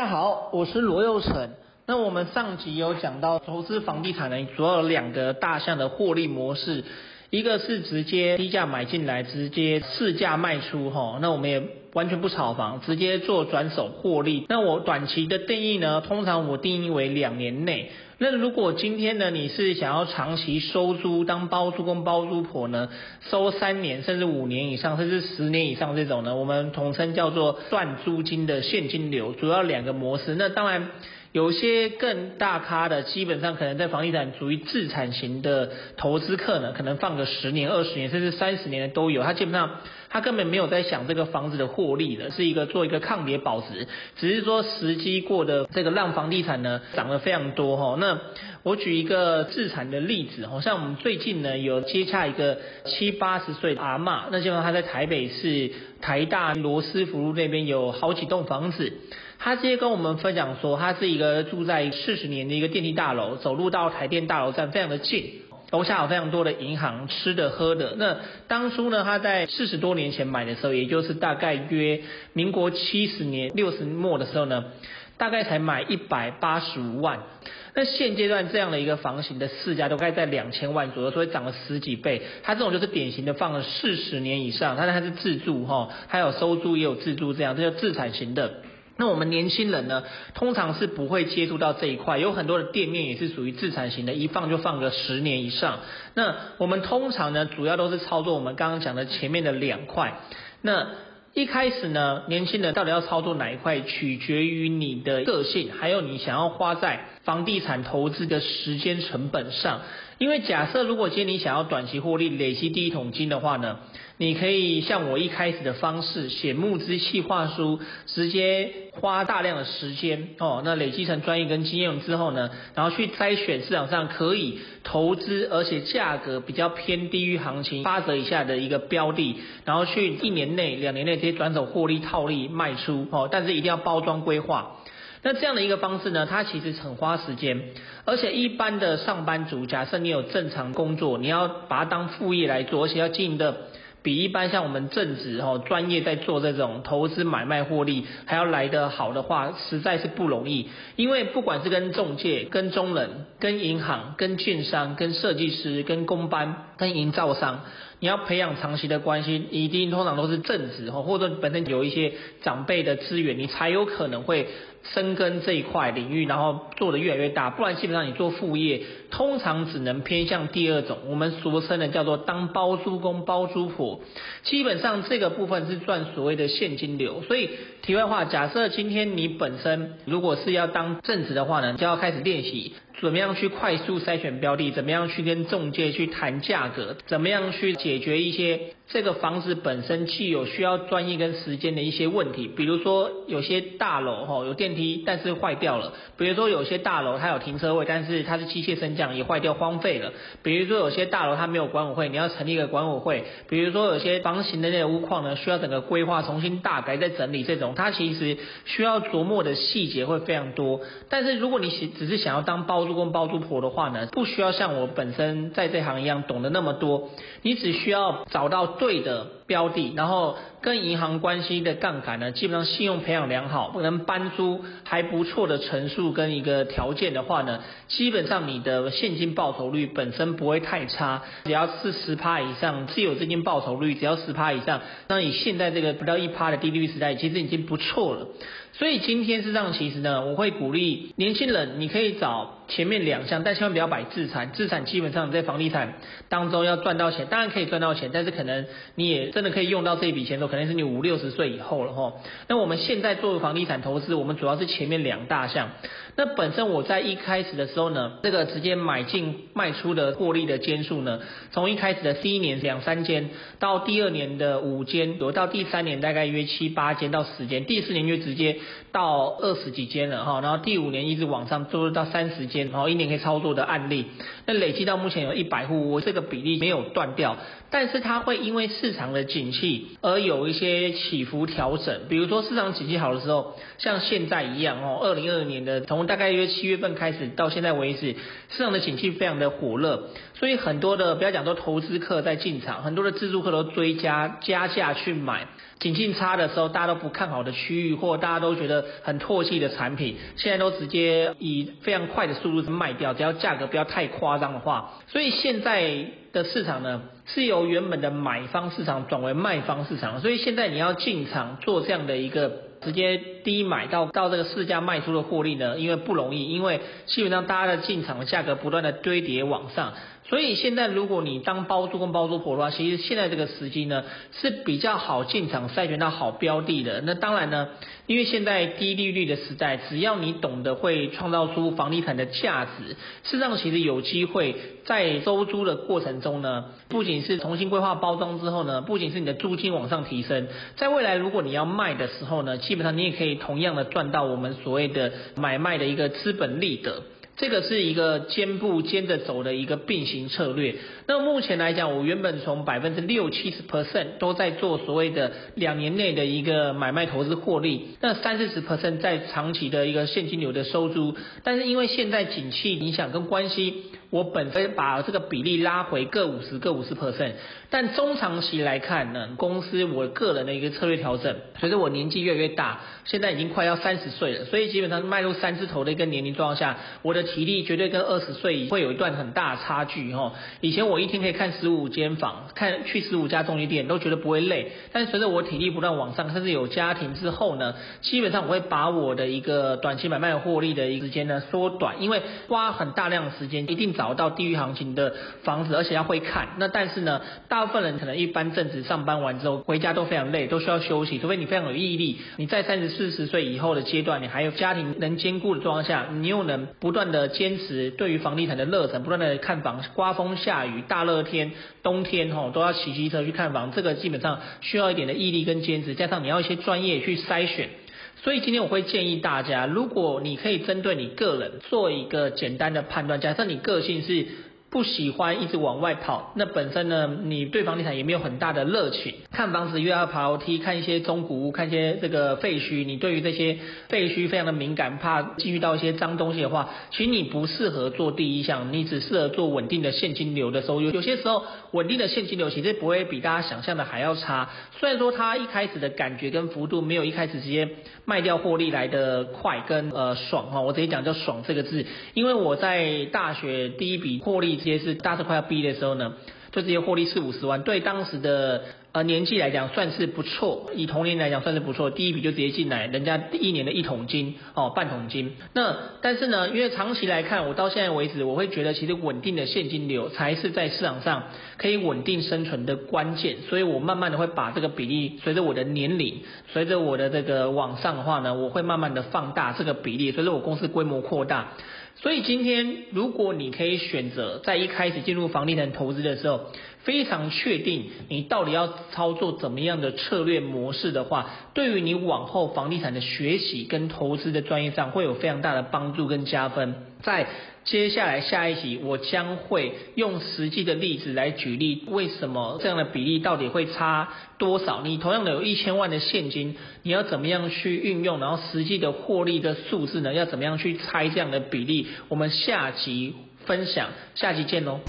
大家好，我是罗佑成。那我们上集有讲到投资房地产呢，主要有两个大项的获利模式，一个是直接低价买进来，直接市价卖出哈。那我们也完全不炒房，直接做转手获利。那我短期的定义呢，通常我定义为两年内。那如果今天呢，你是想要长期收租当包租公包租婆呢，收三年甚至五年以上，甚至十年以上这种呢，我们统称叫做赚租金的现金流，主要两个模式。那当然。有些更大咖的，基本上可能在房地产属于自产型的投资客呢，可能放个十年、二十年，甚至三十年的都有。他基本上他根本没有在想这个房子的获利的，是一个做一个抗跌保值，只是说时机过的这个让房地产呢涨得非常多哈。那我举一个自产的例子，好像我们最近呢有接洽一个七八十岁的阿嬷，那基本上他在台北市台大罗斯福路那边有好几栋房子。他直接跟我们分享说，他是一个住在四十年的一个电梯大楼，走路到台电大楼站非常的近，楼下有非常多的银行，吃的喝的。那当初呢，他在四十多年前买的时候，也就是大概约民国七十年六十末的时候呢，大概才买一百八十五万。那现阶段这样的一个房型的市价都该在两千万左右，所以涨了十几倍。他这种就是典型的放了四十年以上，但是他是自住哈，他有收租也有自住这样，这叫自产型的。那我们年轻人呢，通常是不会接触到这一块，有很多的店面也是属于自产型的，一放就放个十年以上。那我们通常呢，主要都是操作我们刚刚讲的前面的两块。那一开始呢，年轻人到底要操作哪一块，取决于你的个性，还有你想要花在房地产投资的时间成本上。因为假设如果今天你想要短期获利，累积第一桶金的话呢，你可以像我一开始的方式，写募资计划书，直接花大量的时间哦，那累积成专业跟经验之后呢，然后去筛选市场上可以投资，而且价格比较偏低于行情八折以下的一个标的，然后去一年内、两年内直接转手获利套利卖出哦，但是一定要包装规划。那这样的一个方式呢，它其实很花时间，而且一般的上班族，假设你有正常工作，你要把它当副业来做，而且要经营的比一般像我们正职哦专业在做这种投资买卖获利还要来得好的话，实在是不容易。因为不管是跟中介、跟中人、跟银行、跟券商、跟设计师、跟工班、跟营造商。你要培养长期的关系，一定通常都是正职哈，或者本身有一些长辈的资源，你才有可能会深耕这一块领域，然后做得越来越大。不然基本上你做副业，通常只能偏向第二种，我们俗称的叫做当包租公包租婆。基本上这个部分是赚所谓的现金流。所以题外话，假设今天你本身如果是要当正职的话呢，就要开始练习。怎么样去快速筛选标的？怎么样去跟中介去谈价格？怎么样去解决一些这个房子本身既有需要专业跟时间的一些问题？比如说有些大楼哈有电梯，但是坏掉了；比如说有些大楼它有停车位，但是它是机械升降也坏掉荒废了；比如说有些大楼它没有管委会，你要成立一个管委会；比如说有些房型的那个屋况呢，需要整个规划重新大改再整理，这种它其实需要琢磨的细节会非常多。但是如果你只是想要当包租，包租公包租婆的话呢，不需要像我本身在这行一样懂得那么多，你只需要找到对的标的，然后跟银行关系的杠杆呢，基本上信用培养良好，能搬出还不错的成数跟一个条件的话呢，基本上你的现金报酬率本身不会太差，只要是十趴以上，自有资金报酬率只要十趴以上，那你现在这个不到一趴的低利率时代，其实已经不错了。所以今天是这样，其实呢，我会鼓励年轻人，你可以找前面两项，但千万不要摆自产。自产基本上在房地产当中要赚到钱，当然可以赚到钱，但是可能你也真的可以用到这笔钱的，可能是你五六十岁以后了哈。那我们现在做房地产投资，我们主要是前面两大项。那本身我在一开始的时候呢，这个直接买进卖出的获利的间数呢，从一开始的第一年两三间，到第二年的五间，有到第三年大概约七八间到十间，第四年就直接到二十几间了哈，然后第五年一直往上做到三十间，然后一年可以操作的案例，那累积到目前有一百户，我这个比例没有断掉，但是它会因为市场的景气而有一些起伏调整，比如说市场景气好的时候，像现在一样哦，二零二二年的从大概约七月份开始到现在为止，市场的景气非常的火热，所以很多的不要讲说投资客在进场，很多的自住客都追加加价去买。景气差的时候，大家都不看好的区域，或大家都觉得很唾弃的产品，现在都直接以非常快的速度卖掉，只要价格不要太夸张的话，所以现在的市场呢，是由原本的买方市场转为卖方市场，所以现在你要进场做这样的一个。直接低买到到这个市价卖出的获利呢，因为不容易，因为基本上大家的进场的价格不断的堆叠往上，所以现在如果你当包租公包租婆的话，其实现在这个时机呢是比较好进场筛选到好标的的。那当然呢，因为现在低利率的时代，只要你懂得会创造出房地产的价值，事实上其实有机会在收租的过程中呢，不仅是重新规划包装之后呢，不仅是你的租金往上提升，在未来如果你要卖的时候呢，基本上你也可以同样的赚到我们所谓的买卖的一个资本利得，这个是一个肩部肩着走的一个并行策略。那目前来讲，我原本从百分之六七十 percent 都在做所谓的两年内的一个买卖投资获利，那三四十 percent 在长期的一个现金流的收租，但是因为现在景气影响跟关系。我本身把这个比例拉回各五十各五十 percent，但中长期来看呢，公司我个人的一个策略调整，随着我年纪越来越大，现在已经快要三十岁了，所以基本上迈入三字头的一个年龄状况下，我的体力绝对跟二十岁会有一段很大的差距哈。以前我一天可以看十五间房，看去十五家中医店都觉得不会累，但随着我体力不断往上，甚至有家庭之后呢，基本上我会把我的一个短期买卖获利的一个时间呢缩短，因为花很大量的时间一定。找到地域行情的房子，而且要会看。那但是呢，大部分人可能一般正值上班完之后回家都非常累，都需要休息。除非你非常有毅力，你在三十四十岁以后的阶段，你还有家庭能兼顾的状况下，你又能不断的坚持对于房地产的热忱，不断的看房，刮风下雨、大热天、冬天吼都要骑机车去看房。这个基本上需要一点的毅力跟坚持，加上你要一些专业去筛选。所以今天我会建议大家，如果你可以针对你个人做一个简单的判断，假设你个性是。不喜欢一直往外跑，那本身呢，你对房地产也没有很大的热情。看房子又要爬楼梯，看一些中古屋，看一些这个废墟，你对于这些废墟非常的敏感，怕进入到一些脏东西的话，其实你不适合做第一项，你只适合做稳定的现金流的收入。有些时候，稳定的现金流其实不会比大家想象的还要差。虽然说它一开始的感觉跟幅度没有一开始直接卖掉获利来的快跟呃爽哈，我直接讲叫爽这个字，因为我在大学第一笔获利。直接是大四快要毕业的时候呢，就直接获利四五十万，对当时的呃年纪来讲算是不错，以同龄来讲算是不错。第一笔就直接进来，人家第一年的一桶金哦，半桶金。那但是呢，因为长期来看，我到现在为止，我会觉得其实稳定的现金流才是在市场上可以稳定生存的关键。所以我慢慢的会把这个比例，随着我的年龄，随着我的这个往上的话呢，我会慢慢的放大这个比例，随着我公司规模扩大。所以今天，如果你可以选择在一开始进入房地产投资的时候，非常确定你到底要操作怎么样的策略模式的话，对于你往后房地产的学习跟投资的专业上，会有非常大的帮助跟加分。在接下来下一集，我将会用实际的例子来举例，为什么这样的比例到底会差多少？你同样的有一千万的现金，你要怎么样去运用？然后实际的获利的数字呢？要怎么样去猜这样的比例？我们下集分享，下集见喽。